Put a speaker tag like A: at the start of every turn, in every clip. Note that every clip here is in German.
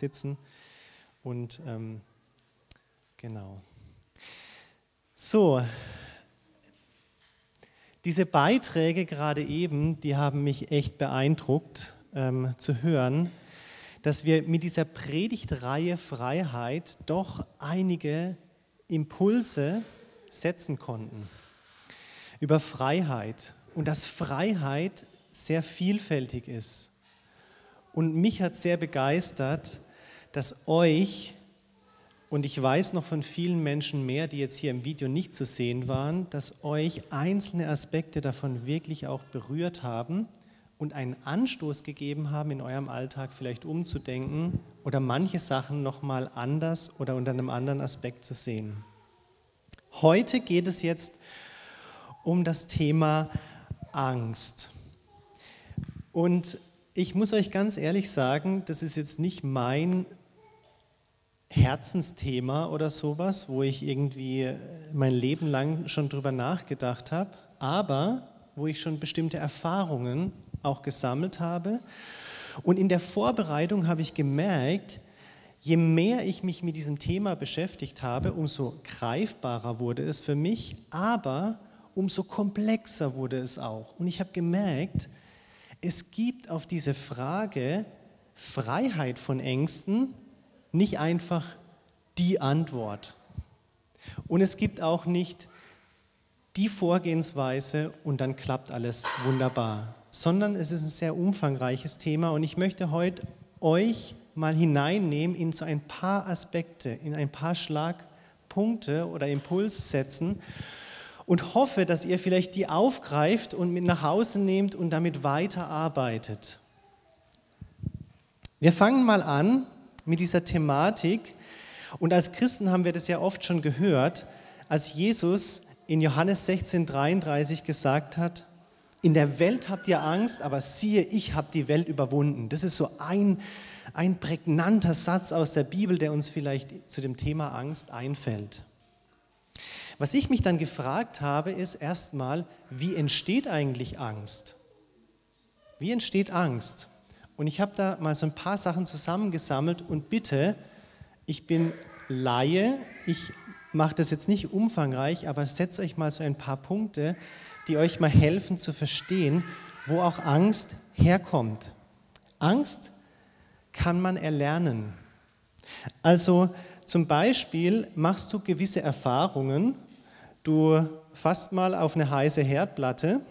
A: sitzen. Und ähm, genau. So, diese Beiträge gerade eben, die haben mich echt beeindruckt ähm, zu hören, dass wir mit dieser Predigtreihe Freiheit doch einige Impulse setzen konnten über Freiheit und dass Freiheit sehr vielfältig ist. Und mich hat sehr begeistert, dass euch, und ich weiß noch von vielen Menschen mehr, die jetzt hier im Video nicht zu sehen waren, dass euch einzelne Aspekte davon wirklich auch berührt haben und einen Anstoß gegeben haben, in eurem Alltag vielleicht umzudenken oder manche Sachen nochmal anders oder unter einem anderen Aspekt zu sehen. Heute geht es jetzt um das Thema Angst. Und ich muss euch ganz ehrlich sagen, das ist jetzt nicht mein Herzensthema oder sowas, wo ich irgendwie mein Leben lang schon drüber nachgedacht habe, aber wo ich schon bestimmte Erfahrungen auch gesammelt habe. Und in der Vorbereitung habe ich gemerkt, je mehr ich mich mit diesem Thema beschäftigt habe, umso greifbarer wurde es für mich, aber umso komplexer wurde es auch. Und ich habe gemerkt, es gibt auf diese Frage Freiheit von Ängsten nicht einfach die Antwort. Und es gibt auch nicht die Vorgehensweise und dann klappt alles wunderbar, sondern es ist ein sehr umfangreiches Thema und ich möchte heute euch mal hineinnehmen in so ein paar Aspekte, in ein paar Schlagpunkte oder Impulssätzen und hoffe, dass ihr vielleicht die aufgreift und mit nach Hause nehmt und damit weiterarbeitet. Wir fangen mal an mit dieser Thematik. Und als Christen haben wir das ja oft schon gehört, als Jesus in Johannes 16, 33 gesagt hat, in der Welt habt ihr Angst, aber siehe, ich habe die Welt überwunden. Das ist so ein, ein prägnanter Satz aus der Bibel, der uns vielleicht zu dem Thema Angst einfällt. Was ich mich dann gefragt habe, ist erstmal, wie entsteht eigentlich Angst? Wie entsteht Angst? Und ich habe da mal so ein paar Sachen zusammengesammelt und bitte, ich bin Laie, ich mache das jetzt nicht umfangreich, aber setzt euch mal so ein paar Punkte, die euch mal helfen zu verstehen, wo auch Angst herkommt. Angst kann man erlernen. Also zum Beispiel machst du gewisse Erfahrungen Du fasst mal auf eine heiße Herdplatte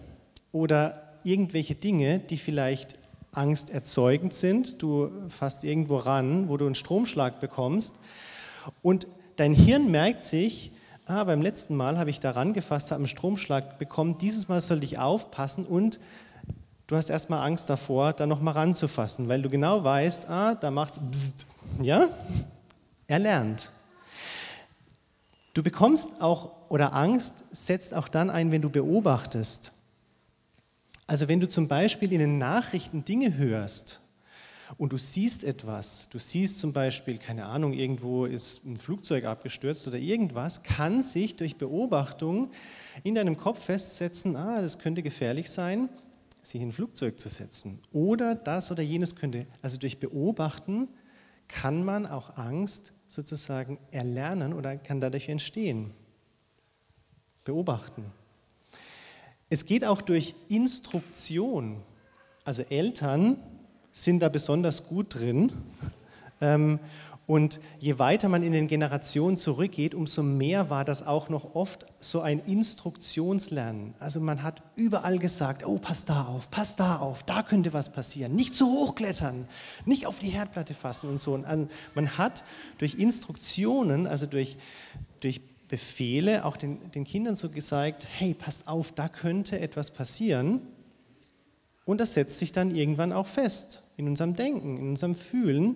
A: oder irgendwelche Dinge, die vielleicht angsterzeugend sind. Du fasst irgendwo ran, wo du einen Stromschlag bekommst und dein Hirn merkt sich, ah, beim letzten Mal habe ich da rangefasst, habe einen Stromschlag bekommen, dieses Mal sollte ich aufpassen und du hast erstmal Angst davor, da nochmal ranzufassen, weil du genau weißt, ah, da macht es ja? Er lernt. Du bekommst auch, oder Angst setzt auch dann ein, wenn du beobachtest. Also wenn du zum Beispiel in den Nachrichten Dinge hörst und du siehst etwas, du siehst zum Beispiel, keine Ahnung, irgendwo ist ein Flugzeug abgestürzt oder irgendwas, kann sich durch Beobachtung in deinem Kopf festsetzen, ah, das könnte gefährlich sein, sich in ein Flugzeug zu setzen. Oder das oder jenes könnte, also durch Beobachten kann man auch Angst sozusagen erlernen oder kann dadurch entstehen. Beobachten. Es geht auch durch Instruktion. Also Eltern sind da besonders gut drin. Ähm, und je weiter man in den Generationen zurückgeht, umso mehr war das auch noch oft so ein Instruktionslernen. Also man hat überall gesagt, oh, pass da auf, pass da auf, da könnte was passieren. Nicht zu hoch klettern, nicht auf die Herdplatte fassen und so. Und also man hat durch Instruktionen, also durch, durch Befehle auch den, den Kindern so gesagt, hey, passt auf, da könnte etwas passieren. Und das setzt sich dann irgendwann auch fest in unserem Denken, in unserem Fühlen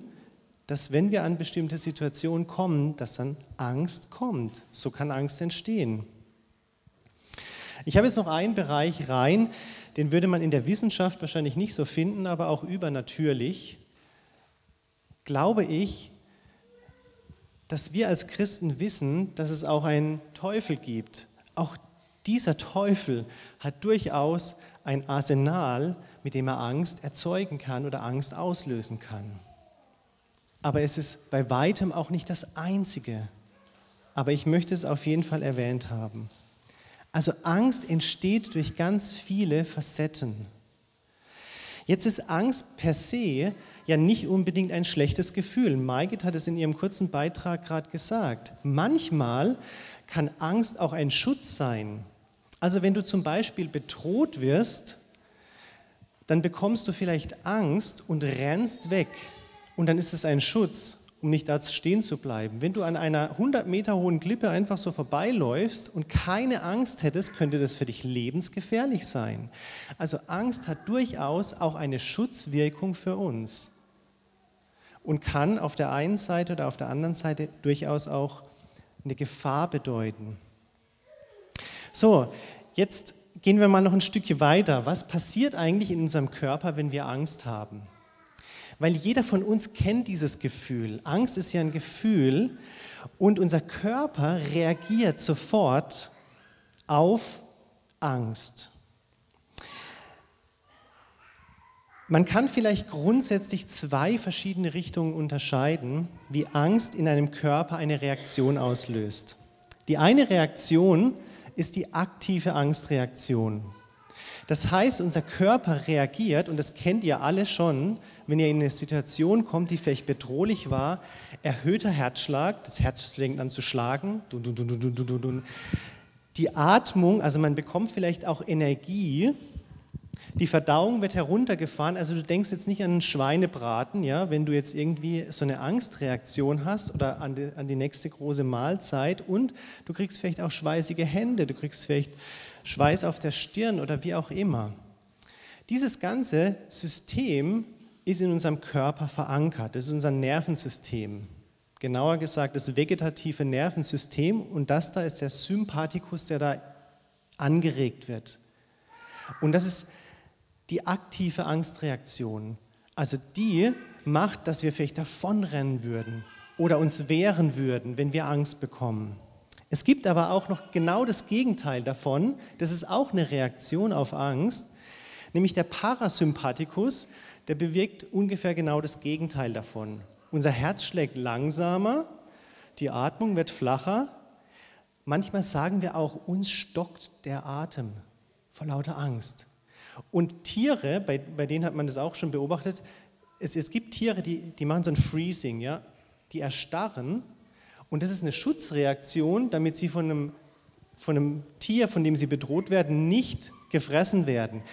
A: dass wenn wir an bestimmte Situationen kommen, dass dann Angst kommt. So kann Angst entstehen. Ich habe jetzt noch einen Bereich rein, den würde man in der Wissenschaft wahrscheinlich nicht so finden, aber auch übernatürlich. Glaube ich, dass wir als Christen wissen, dass es auch einen Teufel gibt. Auch dieser Teufel hat durchaus ein Arsenal, mit dem er Angst erzeugen kann oder Angst auslösen kann. aber es ist bei weitem auch nicht das Einzige. Aber ich möchte es auf jeden Fall erwähnt haben. Also Angst entsteht durch ganz viele Facetten. Jetzt ist Angst per se ja nicht unbedingt ein schlechtes Gefühl. Maigit hat es in ihrem kurzen Beitrag gerade gesagt. Manchmal kann Angst auch ein Schutz sein. Also wenn du zum Beispiel bedroht wirst, dann bekommst du vielleicht Angst und rennst weg. Und dann ist es ein Schutz, um nicht da stehen zu bleiben. Wenn du an einer 100 Meter hohen Klippe einfach so vorbeiläufst und keine Angst hättest, könnte das für dich lebensgefährlich sein. Also Angst hat durchaus auch eine Schutzwirkung für uns und kann auf der einen Seite oder auf der anderen Seite durchaus auch eine Gefahr bedeuten. So, jetzt gehen wir mal noch ein Stückchen weiter. Was passiert eigentlich in unserem Körper, wenn wir Angst haben? Weil jeder von uns kennt dieses Gefühl. Angst ist ja ein Gefühl und unser Körper reagiert sofort auf Angst. Man kann vielleicht grundsätzlich zwei verschiedene Richtungen unterscheiden, wie Angst in einem Körper eine Reaktion auslöst. Die eine Reaktion ist die aktive Angstreaktion. Das heißt, unser Körper reagiert, und das kennt ihr alle schon, wenn ihr in eine Situation kommt, die vielleicht bedrohlich war, erhöhter Herzschlag, das Herz fängt an zu schlagen, die Atmung, also man bekommt vielleicht auch Energie, die Verdauung wird heruntergefahren, also du denkst jetzt nicht an einen Schweinebraten, ja, wenn du jetzt irgendwie so eine Angstreaktion hast oder an die, an die nächste große Mahlzeit und du kriegst vielleicht auch schweißige Hände, du kriegst vielleicht Schweiß auf der Stirn oder wie auch immer. Dieses ganze System ist in unserem Körper verankert, das ist unser Nervensystem. Genauer gesagt, das vegetative Nervensystem und das da ist der Sympathikus, der da angeregt wird. Und das ist die aktive Angstreaktion. Also die macht, dass wir vielleicht davonrennen würden oder uns wehren würden, wenn wir Angst bekommen. Es gibt aber auch noch genau das Gegenteil davon. Das ist auch eine Reaktion auf Angst, nämlich der Parasympathikus, der bewirkt ungefähr genau das Gegenteil davon. Unser Herz schlägt langsamer, die Atmung wird flacher. Manchmal sagen wir auch, uns stockt der Atem vor lauter Angst. Und Tiere, bei, bei denen hat man das auch schon beobachtet, es, es gibt Tiere, die, die machen so ein Freezing, ja? die erstarren und das ist eine Schutzreaktion, damit sie von einem, von einem Tier, von dem sie bedroht werden, nicht gefressen werden.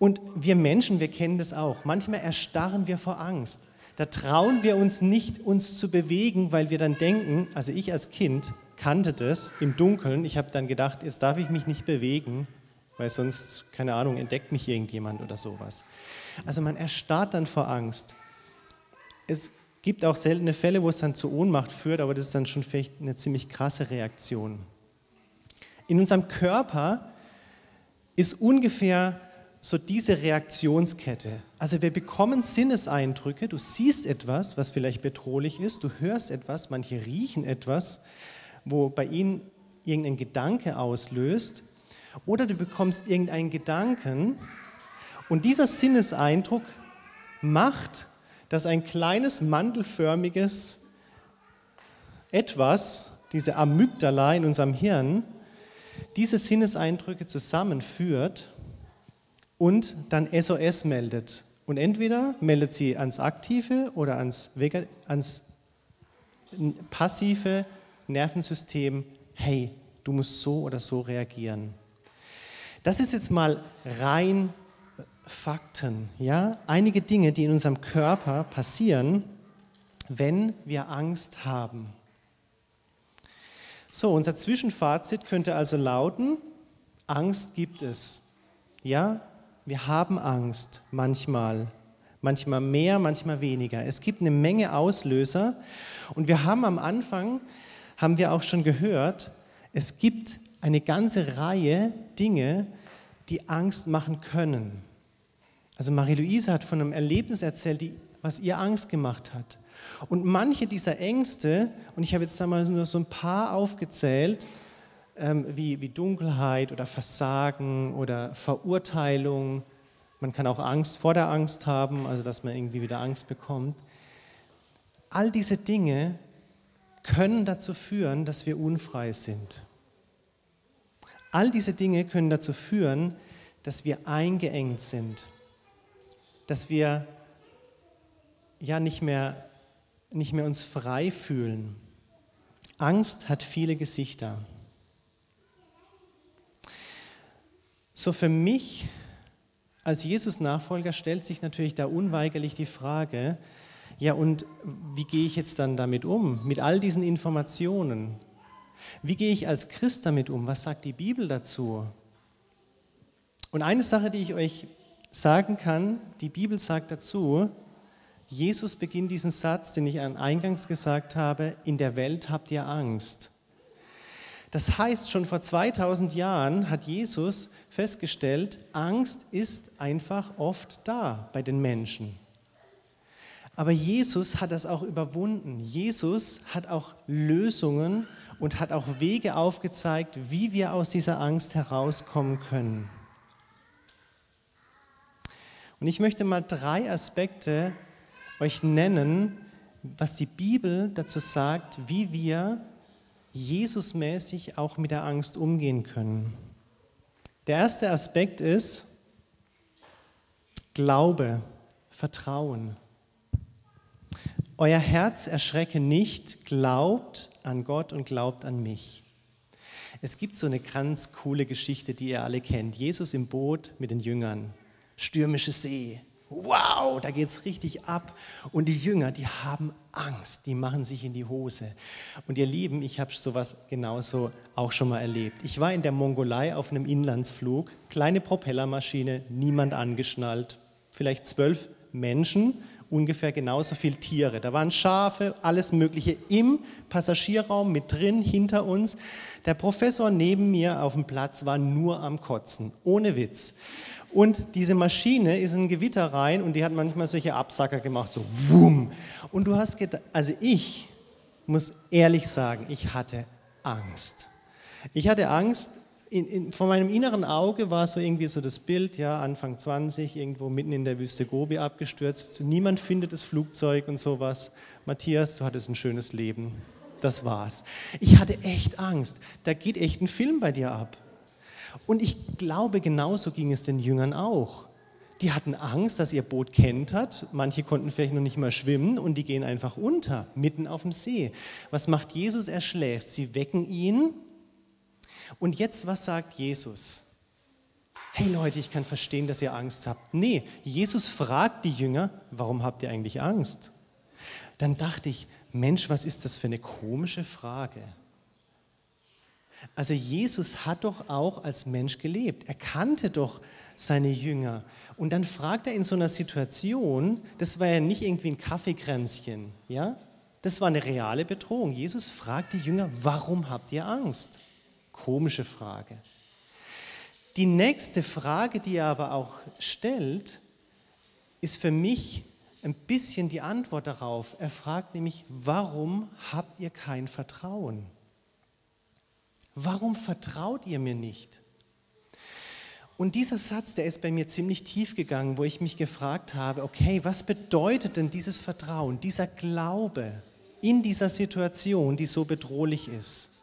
A: Und wir Menschen, wir kennen das auch. Manchmal erstarren wir vor Angst. Da trauen wir uns nicht, uns zu bewegen, weil wir dann denken, also ich als Kind kannte das im Dunkeln. Ich habe dann gedacht, jetzt darf ich mich nicht bewegen, weil sonst, keine Ahnung, entdeckt mich irgendjemand oder sowas. Also man erstarrt dann vor Angst. Es gibt auch seltene Fälle, wo es dann zu Ohnmacht führt, aber das ist dann schon vielleicht eine ziemlich krasse Reaktion. In unserem Körper ist ungefähr so diese Reaktionskette. Also wir bekommen Sinneseindrücke, du siehst etwas, was vielleicht bedrohlich ist, du hörst etwas, manche riechen etwas, wo bei ihnen irgendein Gedanke auslöst, oder du bekommst irgendeinen Gedanken und dieser Sinneseindruck macht dass ein kleines mandelförmiges etwas, diese Amygdala in unserem Hirn, diese Sinneseindrücke zusammenführt und dann SOS meldet. Und entweder meldet sie ans aktive oder ans, ans passive Nervensystem, hey, du musst so oder so reagieren. Das ist jetzt mal rein Fakten, ja, einige Dinge, die in unserem Körper passieren, wenn wir Angst haben. So, unser Zwischenfazit könnte also lauten, Angst gibt es. Ja, wir haben Angst manchmal, manchmal mehr, manchmal weniger. Es gibt eine Menge Auslöser und wir haben am Anfang, haben wir auch schon gehört, es gibt eine ganze Reihe Dinge, die Angst machen können. Also Marie-Louise hat von einem Erlebnis erzählt, die, was ihr Angst gemacht hat. Und manche dieser Ängste, und ich habe jetzt da mal nur so ein paar aufgezählt, ähm, wie, wie Dunkelheit oder Versagen oder Verurteilung. Man kann auch Angst vor der Angst haben, also dass man irgendwie wieder Angst bekommt. all diese Dinge können dazu führen, dass wir unfrei sind. All diese Dinge können dazu führen, dass wir eingeengt sind, dass wir ja nicht mehr, nicht mehr uns frei fühlen. Angst hat viele Gesichter. So für mich als Jesus-Nachfolger stellt sich natürlich da unweigerlich die Frage, ja und wie gehe ich jetzt dann damit um, mit all diesen Informationen? Wie gehe ich als Christ damit um? Was sagt die Bibel dazu? Und eine Sache, die ich euch sagen kann, die Bibel sagt dazu, Jesus beginnt diesen Satz, den ich eingangs gesagt habe, in der Welt habt ihr Angst. Das heißt, schon vor 2000 Jahren hat Jesus festgestellt, Angst ist einfach oft da bei den Menschen. Aber Jesus hat das auch überwunden. Jesus hat auch Lösungen und hat auch Wege aufgezeigt, wie wir aus dieser Angst herauskommen können. Und ich möchte mal drei Aspekte euch nennen, was die Bibel dazu sagt, wie wir Jesusmäßig auch mit der Angst umgehen können. Der erste Aspekt ist Glaube, Vertrauen. Euer Herz erschrecke nicht, glaubt an Gott und glaubt an mich. Es gibt so eine ganz coole Geschichte, die ihr alle kennt. Jesus im Boot mit den Jüngern, stürmische See, wow, da geht es richtig ab. Und die Jünger, die haben Angst, die machen sich in die Hose. Und ihr Lieben, ich habe sowas genauso auch schon mal erlebt. Ich war in der Mongolei auf einem Inlandsflug, kleine Propellermaschine, niemand angeschnallt, vielleicht zwölf Menschen, ungefähr genauso viele Tiere. Da waren Schafe, alles Mögliche im Passagierraum mit drin, hinter uns. Der Professor neben mir auf dem Platz war nur am Kotzen, ohne Witz. Und diese Maschine ist in Gewitter rein und die hat manchmal solche Absacker gemacht, so wumm. Und du hast gedacht, also ich muss ehrlich sagen, ich hatte Angst. Ich hatte Angst, in, in, vor meinem inneren Auge war so irgendwie so das Bild, ja, Anfang 20, irgendwo mitten in der Wüste Gobi abgestürzt. Niemand findet das Flugzeug und sowas. Matthias, du hattest ein schönes Leben. Das war's. Ich hatte echt Angst. Da geht echt ein Film bei dir ab. Und ich glaube, genauso ging es den Jüngern auch. Die hatten Angst, dass ihr Boot kentert. Manche konnten vielleicht noch nicht mal schwimmen und die gehen einfach unter, mitten auf dem See. Was macht Jesus? Er schläft. Sie wecken ihn. Und jetzt, was sagt Jesus? Hey Leute, ich kann verstehen, dass ihr Angst habt. Nee, Jesus fragt die Jünger, warum habt ihr eigentlich Angst? Dann dachte ich, Mensch, was ist das für eine komische Frage? Also Jesus hat doch auch als Mensch gelebt. Er kannte doch seine Jünger. Und dann fragt er in so einer Situation, das war ja nicht irgendwie ein Kaffeekränzchen, ja? Das war eine reale Bedrohung. Jesus fragt die Jünger, warum habt ihr Angst? Komische Frage. Die nächste Frage, die er aber auch stellt, ist für mich ein bisschen die Antwort darauf. Er fragt nämlich, warum habt ihr kein Vertrauen? Warum vertraut ihr mir nicht? Und dieser Satz, der ist bei mir ziemlich tief gegangen, wo ich mich gefragt habe, okay, was bedeutet denn dieses Vertrauen, dieser Glaube in dieser Situation, die so bedrohlich ist?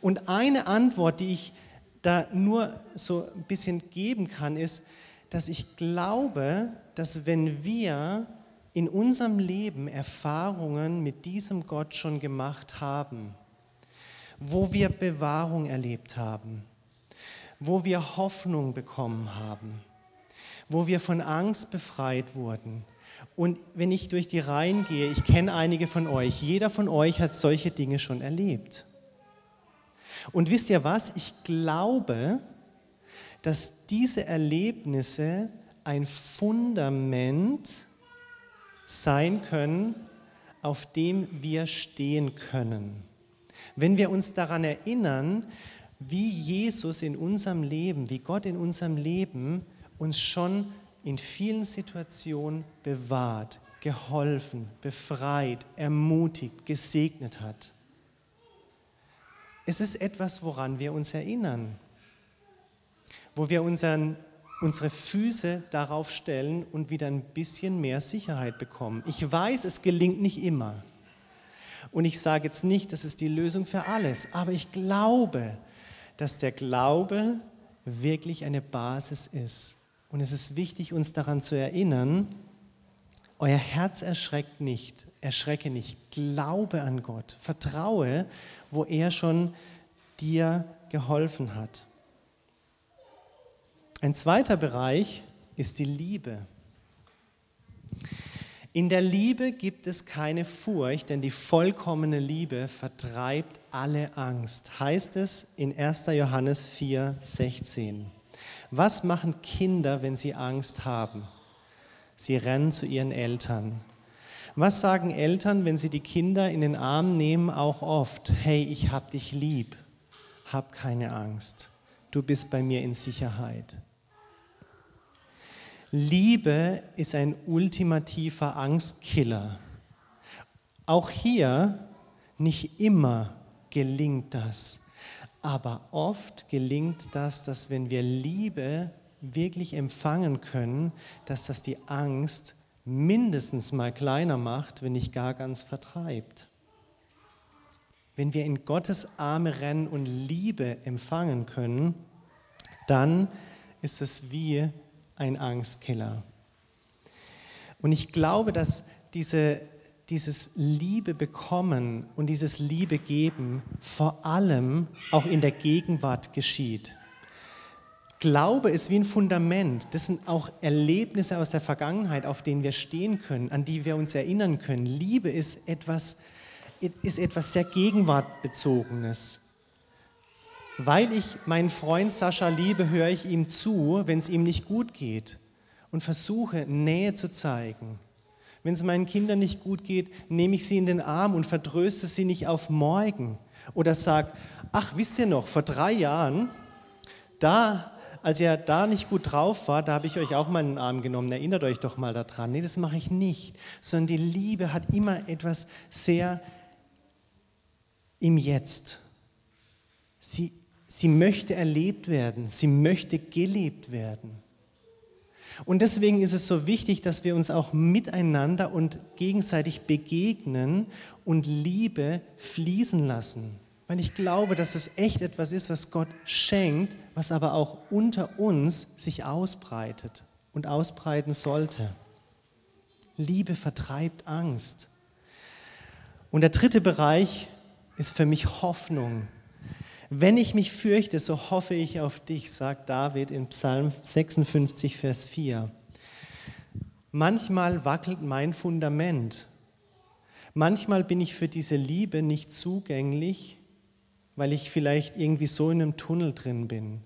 A: Und eine Antwort, die ich da nur so ein bisschen geben kann, ist, dass ich glaube, dass wenn wir in unserem Leben Erfahrungen mit diesem Gott schon gemacht haben, wo wir Bewahrung erlebt haben, wo wir Hoffnung bekommen haben, wo wir von Angst befreit wurden. Und wenn ich durch die Reihen gehe, ich kenne einige von euch, jeder von euch hat solche Dinge schon erlebt. Und wisst ihr was? Ich glaube, dass diese Erlebnisse ein Fundament sein können, auf dem wir stehen können. Wenn wir uns daran erinnern, wie Jesus in unserem Leben, wie Gott in unserem Leben uns schon in vielen Situationen bewahrt, geholfen, befreit, ermutigt, gesegnet hat. Es ist etwas, woran wir uns erinnern, wo wir unseren unsere Füße darauf stellen und wieder ein bisschen mehr Sicherheit bekommen. Ich weiß, es gelingt nicht immer. Und ich sage jetzt nicht, das ist die Lösung für alles, aber ich glaube, dass der Glaube wirklich eine Basis ist. Und es ist wichtig, uns daran zu erinnern, euer Herz erschreckt nicht, erschrecke nicht, glaube an Gott, vertraue, wo er schon dir geholfen hat. Ein zweiter Bereich ist die Liebe. In der Liebe gibt es keine Furcht, denn die vollkommene Liebe vertreibt alle Angst, heißt es in 1. Johannes 4, 16. Was machen Kinder, wenn sie Angst haben? Sie rennen zu ihren Eltern. Was sagen Eltern, wenn sie die Kinder in den Arm nehmen, auch oft? Hey, ich hab dich lieb, hab keine Angst, du bist bei mir in Sicherheit. Liebe ist ein ultimativer Angstkiller. Auch hier nicht immer gelingt das, aber oft gelingt das, dass wenn wir Liebe wirklich empfangen können, dass das die Angst mindestens mal kleiner macht, wenn nicht gar ganz vertreibt. Wenn wir in Gottes Arme rennen und Liebe empfangen können, dann ist es wie ein Angstkiller. Und ich glaube, dass diese, dieses Liebe bekommen und dieses Liebe geben vor allem auch in der Gegenwart geschieht. Glaube ist wie ein Fundament. Das sind auch Erlebnisse aus der Vergangenheit, auf denen wir stehen können, an die wir uns erinnern können. Liebe ist etwas, ist etwas sehr Gegenwartbezogenes. Weil ich meinen Freund Sascha liebe, höre ich ihm zu, wenn es ihm nicht gut geht und versuche Nähe zu zeigen. Wenn es meinen Kindern nicht gut geht, nehme ich sie in den Arm und vertröste sie nicht auf morgen. Oder sage, ach, wisst ihr noch, vor drei Jahren, da, als ihr da nicht gut drauf war, da habe ich euch auch mal in den Arm genommen. Erinnert euch doch mal daran. Nee, das mache ich nicht. Sondern die Liebe hat immer etwas sehr im Jetzt. Sie Sie möchte erlebt werden, sie möchte gelebt werden. Und deswegen ist es so wichtig, dass wir uns auch miteinander und gegenseitig begegnen und Liebe fließen lassen. Weil ich glaube, dass es echt etwas ist, was Gott schenkt, was aber auch unter uns sich ausbreitet und ausbreiten sollte. Liebe vertreibt Angst. Und der dritte Bereich ist für mich Hoffnung. Wenn ich mich fürchte, so hoffe ich auf dich, sagt David in Psalm 56, Vers 4. Manchmal wackelt mein Fundament. Manchmal bin ich für diese Liebe nicht zugänglich, weil ich vielleicht irgendwie so in einem Tunnel drin bin.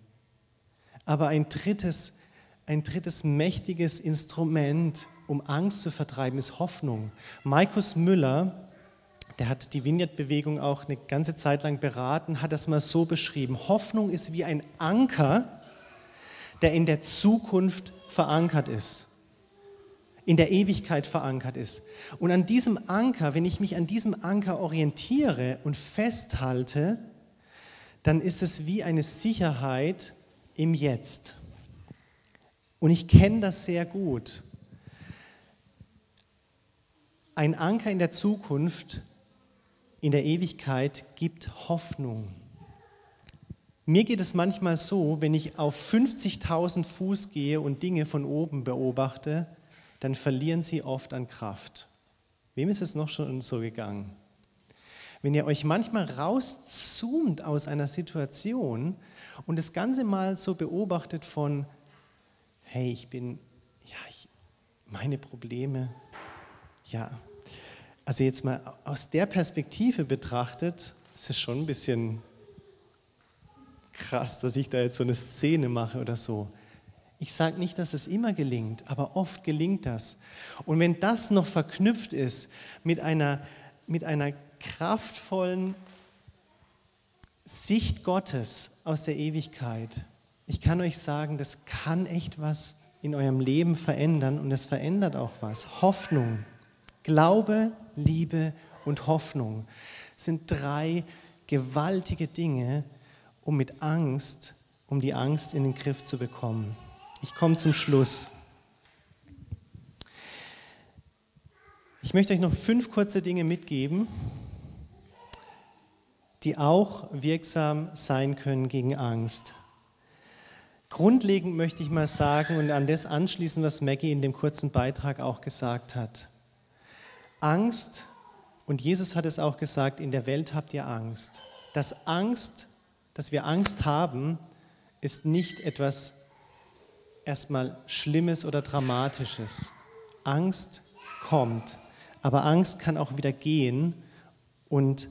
A: Aber ein drittes, ein drittes mächtiges Instrument, um Angst zu vertreiben, ist Hoffnung. Markus Müller, der hat die Vineyard-Bewegung auch eine ganze Zeit lang beraten, hat das mal so beschrieben. Hoffnung ist wie ein Anker, der in der Zukunft verankert ist, in der Ewigkeit verankert ist. Und an diesem Anker, wenn ich mich an diesem Anker orientiere und festhalte, dann ist es wie eine Sicherheit im Jetzt. Und ich kenne das sehr gut. Ein Anker in der Zukunft in der Ewigkeit gibt Hoffnung. Mir geht es manchmal so, wenn ich auf 50.000 Fuß gehe und Dinge von oben beobachte, dann verlieren sie oft an Kraft. Wem ist es noch schon so gegangen? Wenn ihr euch manchmal rauszoomt aus einer Situation und das Ganze mal so beobachtet von, hey, ich bin, ja, ich, meine Probleme, ja, also jetzt mal aus der Perspektive betrachtet, ist es schon ein bisschen krass, dass ich da jetzt so eine Szene mache oder so. Ich sage nicht, dass es immer gelingt, aber oft gelingt das. Und wenn das noch verknüpft ist mit einer, mit einer kraftvollen Sicht Gottes aus der Ewigkeit, ich kann euch sagen, das kann echt was in eurem Leben verändern und es verändert auch was. Hoffnung, Glaube, Liebe und Hoffnung sind drei gewaltige Dinge, um mit Angst, um die Angst in den Griff zu bekommen. Ich komme zum Schluss. Ich möchte euch noch fünf kurze Dinge mitgeben, die auch wirksam sein können gegen Angst. Grundlegend möchte ich mal sagen und an das anschließen, was Maggie in dem kurzen Beitrag auch gesagt hat. Angst, und Jesus hat es auch gesagt, in der Welt habt ihr Angst. Dass Angst, dass wir Angst haben, ist nicht etwas erstmal Schlimmes oder Dramatisches. Angst kommt, aber Angst kann auch wieder gehen und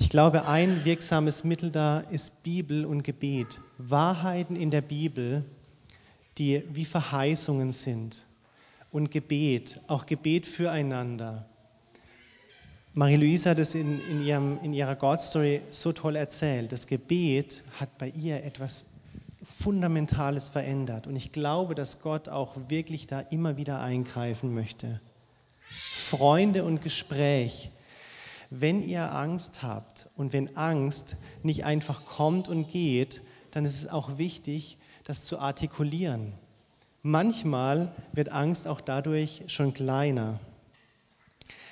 A: ich glaube, ein wirksames Mittel da ist Bibel und Gebet. Wahrheiten in der Bibel, die wie Verheißungen sind. Und Gebet, auch Gebet füreinander. Marie-Louise hat es in, in, ihrem, in ihrer God-Story so toll erzählt. Das Gebet hat bei ihr etwas Fundamentales verändert. Und ich glaube, dass Gott auch wirklich da immer wieder eingreifen möchte. Freunde und Gespräch. Wenn ihr Angst habt und wenn Angst nicht einfach kommt und geht, dann ist es auch wichtig, das zu artikulieren. Manchmal wird Angst auch dadurch schon kleiner.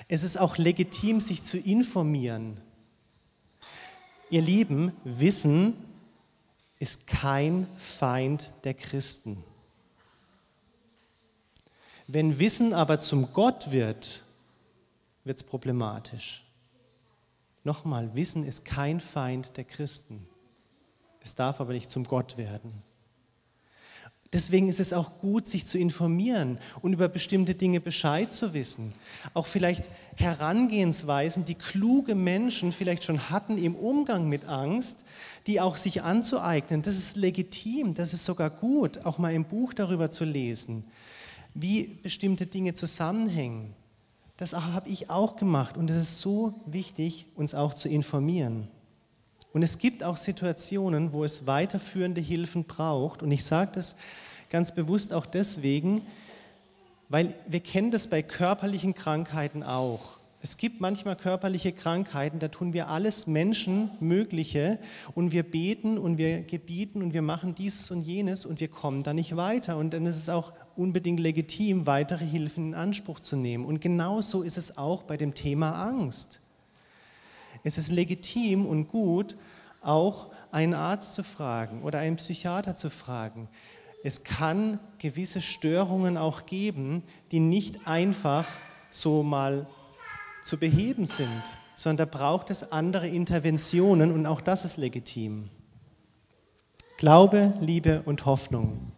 A: Es ist auch legitim, sich zu informieren. Ihr Lieben, Wissen ist kein Feind der Christen. Wenn Wissen aber zum Gott wird, wird es problematisch. Nochmal, Wissen ist kein Feind der Christen. Es darf aber nicht zum Gott werden. Deswegen ist es auch gut, sich zu informieren und über bestimmte Dinge Bescheid zu wissen. Auch vielleicht Herangehensweisen, die kluge Menschen vielleicht schon hatten im Umgang mit Angst, die auch sich anzueignen. Das ist legitim, das ist sogar gut, auch mal im Buch darüber zu lesen, wie bestimmte Dinge zusammenhängen. Das habe ich auch gemacht und es ist so wichtig, uns auch zu informieren. Und es gibt auch Situationen, wo es weiterführende Hilfen braucht. Und ich sage das ganz bewusst auch deswegen, weil wir kennen das bei körperlichen Krankheiten auch. Es gibt manchmal körperliche Krankheiten, da tun wir alles Menschenmögliche und wir beten und wir gebieten und wir machen dieses und jenes und wir kommen da nicht weiter. Und dann ist es auch unbedingt legitim, weitere Hilfen in Anspruch zu nehmen. Und genauso ist es auch bei dem Thema Angst. Es ist legitim und gut, auch einen Arzt zu fragen oder einen Psychiater zu fragen. Es kann gewisse Störungen auch geben, die nicht einfach so mal zu beheben sind, sondern da braucht es andere Interventionen und auch das ist legitim. Glaube, Liebe und Hoffnung.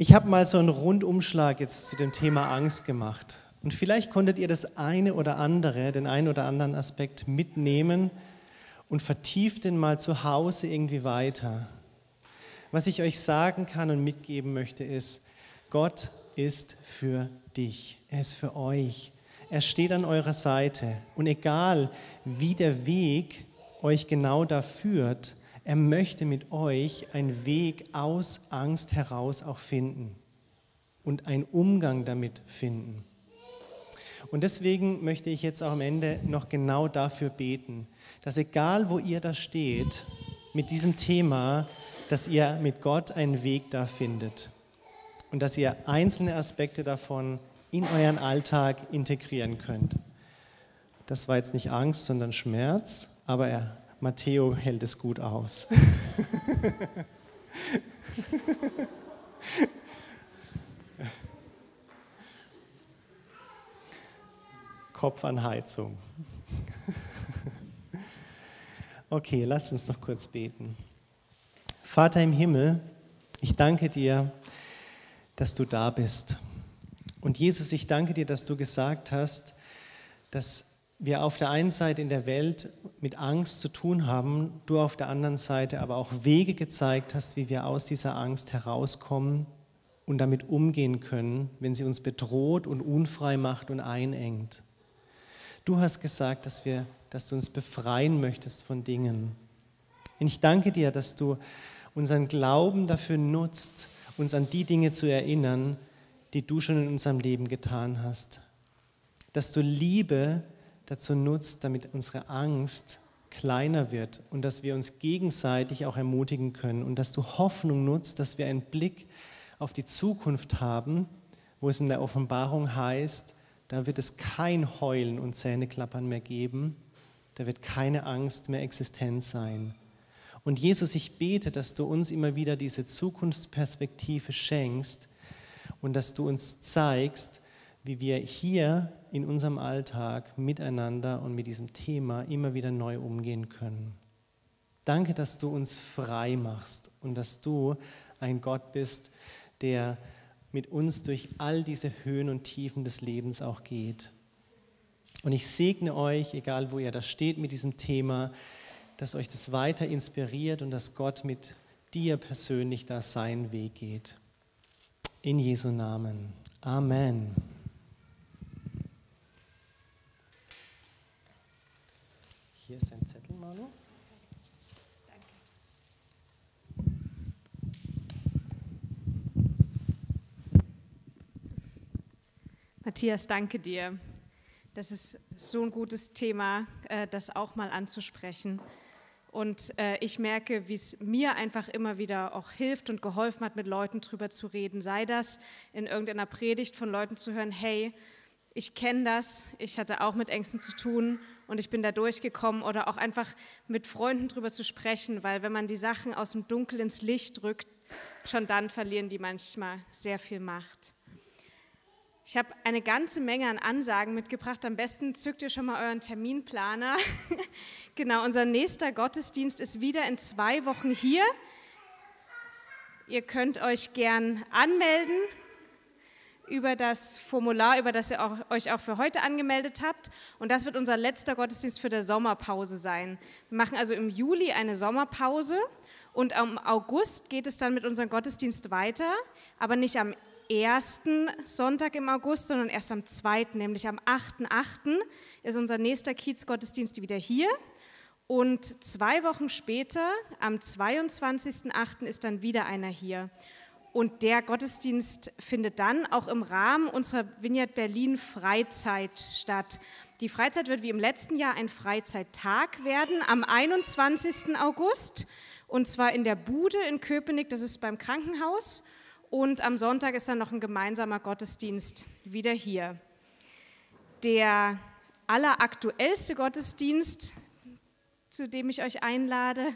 A: Ich habe mal so einen Rundumschlag jetzt zu dem Thema Angst gemacht. Und vielleicht konntet ihr das eine oder andere, den einen oder anderen Aspekt mitnehmen und vertieft den mal zu Hause irgendwie weiter. Was ich euch sagen kann und mitgeben möchte, ist, Gott ist für dich. Er ist für euch. Er steht an eurer Seite. Und egal, wie der Weg euch genau da führt, er möchte mit euch einen Weg aus Angst heraus auch finden und einen Umgang damit finden. Und deswegen möchte ich jetzt auch am Ende noch genau dafür beten, dass egal wo ihr da steht, mit diesem Thema, dass ihr mit Gott einen Weg da findet und dass ihr einzelne Aspekte davon in euren Alltag integrieren könnt. Das war jetzt nicht Angst, sondern Schmerz, aber er, Matteo hält es gut aus. Kopf an Heizung. Okay, lasst uns noch kurz beten. Vater im Himmel, ich danke dir, dass du da bist. Und Jesus, ich danke dir, dass du gesagt hast, dass wir auf der einen Seite in der Welt mit Angst zu tun haben, du auf der anderen Seite aber auch Wege gezeigt hast, wie wir aus dieser Angst herauskommen und damit umgehen können, wenn sie uns bedroht und unfrei macht und einengt. Du hast gesagt, dass, wir, dass du uns befreien möchtest von Dingen. Und ich danke dir, dass du unseren Glauben dafür nutzt, uns an die Dinge zu erinnern, die du schon in unserem Leben getan hast. Dass du Liebe dazu nutzt, damit unsere Angst kleiner wird und dass wir uns gegenseitig auch ermutigen können und dass du Hoffnung nutzt, dass wir einen Blick auf die Zukunft haben, wo es in der Offenbarung heißt, da wird es kein Heulen und Zähneklappern mehr geben, da wird keine Angst mehr existent sein. Und Jesus, ich bete, dass du uns immer wieder diese Zukunftsperspektive schenkst und dass du uns zeigst, wie wir hier in unserem Alltag miteinander und mit diesem Thema immer wieder neu umgehen können. Danke, dass du uns frei machst und dass du ein Gott bist, der mit uns durch all diese Höhen und Tiefen des Lebens auch geht. Und ich segne euch, egal wo ihr da steht mit diesem Thema, dass euch das weiter inspiriert und dass Gott mit dir persönlich da seinen Weg geht. In Jesu Namen. Amen. Hier ist ein Zettel, Manu.
B: Matthias, danke dir. Das ist so ein gutes Thema, äh, das auch mal anzusprechen. Und äh, ich merke, wie es mir einfach immer wieder auch hilft und geholfen hat, mit Leuten drüber zu reden. Sei das in irgendeiner Predigt von Leuten zu hören, hey, ich kenne das, ich hatte auch mit Ängsten zu tun und ich bin da durchgekommen oder auch einfach mit Freunden drüber zu sprechen, weil wenn man die Sachen aus dem Dunkel ins Licht drückt, schon dann verlieren die manchmal sehr viel Macht. Ich habe eine ganze Menge an Ansagen mitgebracht. Am besten zückt ihr schon mal euren Terminplaner. genau, unser nächster Gottesdienst ist wieder in zwei Wochen hier. Ihr könnt euch gern anmelden über das Formular, über das ihr auch, euch auch für heute angemeldet habt. Und das wird unser letzter Gottesdienst für die Sommerpause sein. Wir machen also im Juli eine Sommerpause und am August geht es dann mit unserem Gottesdienst weiter, aber nicht am ersten Sonntag im August, sondern erst am zweiten, nämlich am 8.8. ist unser nächster Kiezgottesdienst wieder hier. Und zwei Wochen später, am 22.8., ist dann wieder einer hier. Und der Gottesdienst findet dann auch im Rahmen unserer Vineyard Berlin Freizeit statt. Die Freizeit wird wie im letzten Jahr ein Freizeittag werden am 21. August und zwar in der Bude in Köpenick, das ist beim Krankenhaus. Und am Sonntag ist dann noch ein gemeinsamer Gottesdienst wieder hier. Der alleraktuellste Gottesdienst, zu dem ich euch einlade,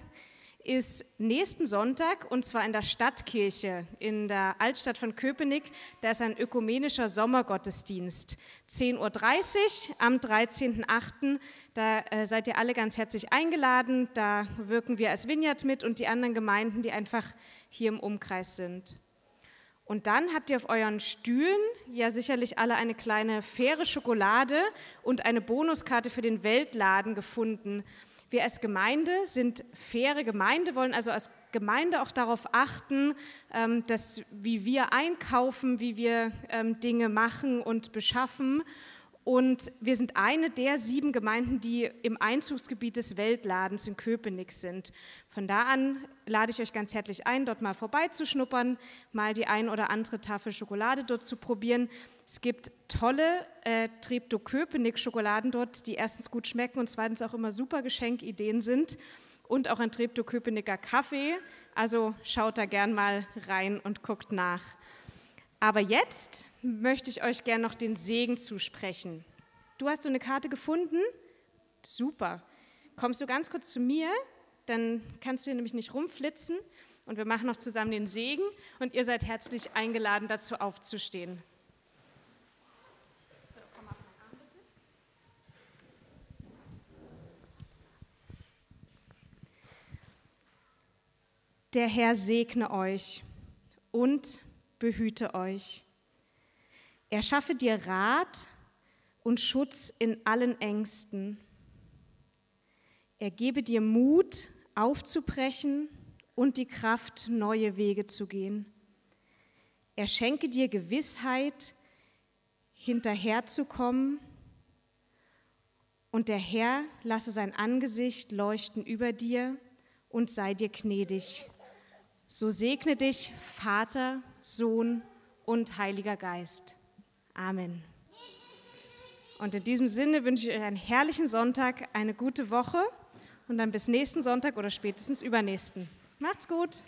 B: ist nächsten Sonntag und zwar in der Stadtkirche in der Altstadt von Köpenick. Da ist ein ökumenischer Sommergottesdienst. 10.30 Uhr am 13.08. Da äh, seid ihr alle ganz herzlich eingeladen. Da wirken wir als Vineyard mit und die anderen Gemeinden, die einfach hier im Umkreis sind. Und dann habt ihr auf euren Stühlen ja sicherlich alle eine kleine faire Schokolade und eine Bonuskarte für den Weltladen gefunden. Wir als Gemeinde sind faire Gemeinde, wollen also als Gemeinde auch darauf achten, ähm, dass wie wir einkaufen, wie wir ähm, Dinge machen und beschaffen. Und wir sind eine der sieben Gemeinden, die im Einzugsgebiet des Weltladens in Köpenick sind. Von da an lade ich euch ganz herzlich ein, dort mal vorbeizuschnuppern, mal die ein oder andere Tafel Schokolade dort zu probieren. Es gibt tolle äh, Treptow Köpenick Schokoladen dort, die erstens gut schmecken und zweitens auch immer super Geschenkideen sind. Und auch ein Treptow Köpenicker Kaffee. Also schaut da gern mal rein und guckt nach. Aber jetzt möchte ich euch gerne noch den Segen zusprechen. Du hast so eine Karte gefunden? Super. Kommst du ganz kurz zu mir? Dann kannst du hier nämlich nicht rumflitzen und wir machen noch zusammen den Segen und ihr seid herzlich eingeladen, dazu aufzustehen. Der Herr segne euch und behüte euch. Er schaffe dir Rat und Schutz in allen Ängsten. Er gebe dir Mut, aufzubrechen und die Kraft, neue Wege zu gehen. Er schenke dir Gewissheit, hinterherzukommen, und der Herr lasse sein Angesicht leuchten über dir und sei dir gnädig. So segne dich Vater, Sohn und Heiliger Geist. Amen. Und in diesem Sinne wünsche ich euch einen herrlichen Sonntag, eine gute Woche und dann bis nächsten Sonntag oder spätestens übernächsten. Macht's gut!